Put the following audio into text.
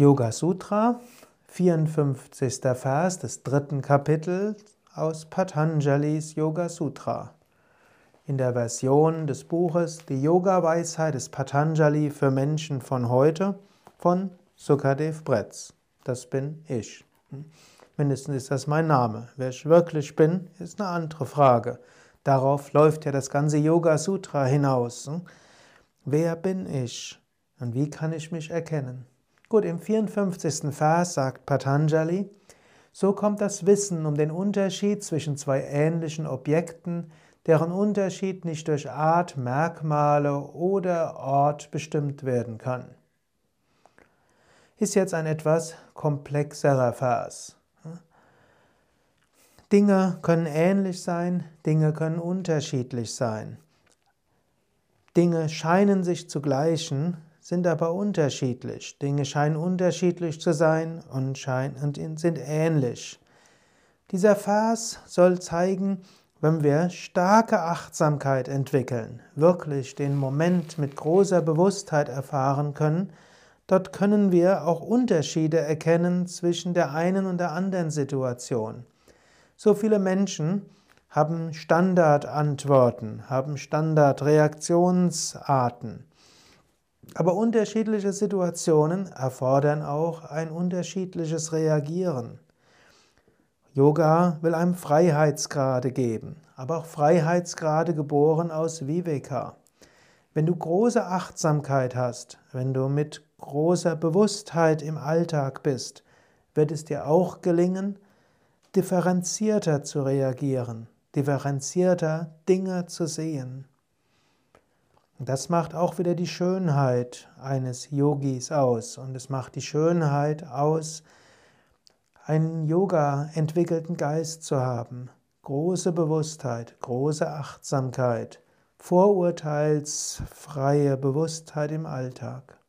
Yoga Sutra, 54. Vers des dritten Kapitels aus Patanjalis Yoga Sutra. In der Version des Buches Die Yoga-Weisheit des Patanjali für Menschen von heute von Sukadev Bretz. Das bin ich. Mindestens ist das mein Name. Wer ich wirklich bin, ist eine andere Frage. Darauf läuft ja das ganze Yoga Sutra hinaus. Wer bin ich und wie kann ich mich erkennen? Gut, im 54. Vers sagt Patanjali, so kommt das Wissen um den Unterschied zwischen zwei ähnlichen Objekten, deren Unterschied nicht durch Art, Merkmale oder Ort bestimmt werden kann. Ist jetzt ein etwas komplexerer Vers. Dinge können ähnlich sein, Dinge können unterschiedlich sein. Dinge scheinen sich zu gleichen, sind aber unterschiedlich. Dinge scheinen unterschiedlich zu sein und, sind ähnlich. Dieser Vers soll zeigen, wenn wir starke Achtsamkeit entwickeln, wirklich den Moment mit großer Bewusstheit erfahren können, dort können wir auch Unterschiede erkennen zwischen der einen und der anderen Situation. So viele Menschen haben Standardantworten, haben Standardreaktionsarten. Aber unterschiedliche Situationen erfordern auch ein unterschiedliches Reagieren. Yoga will einem Freiheitsgrade geben, aber auch Freiheitsgrade geboren aus Viveka. Wenn du große Achtsamkeit hast, wenn du mit großer Bewusstheit im Alltag bist, wird es dir auch gelingen, differenzierter zu reagieren, differenzierter Dinge zu sehen. Das macht auch wieder die Schönheit eines Yogis aus. Und es macht die Schönheit aus, einen Yoga entwickelten Geist zu haben. Große Bewusstheit, große Achtsamkeit, vorurteilsfreie Bewusstheit im Alltag.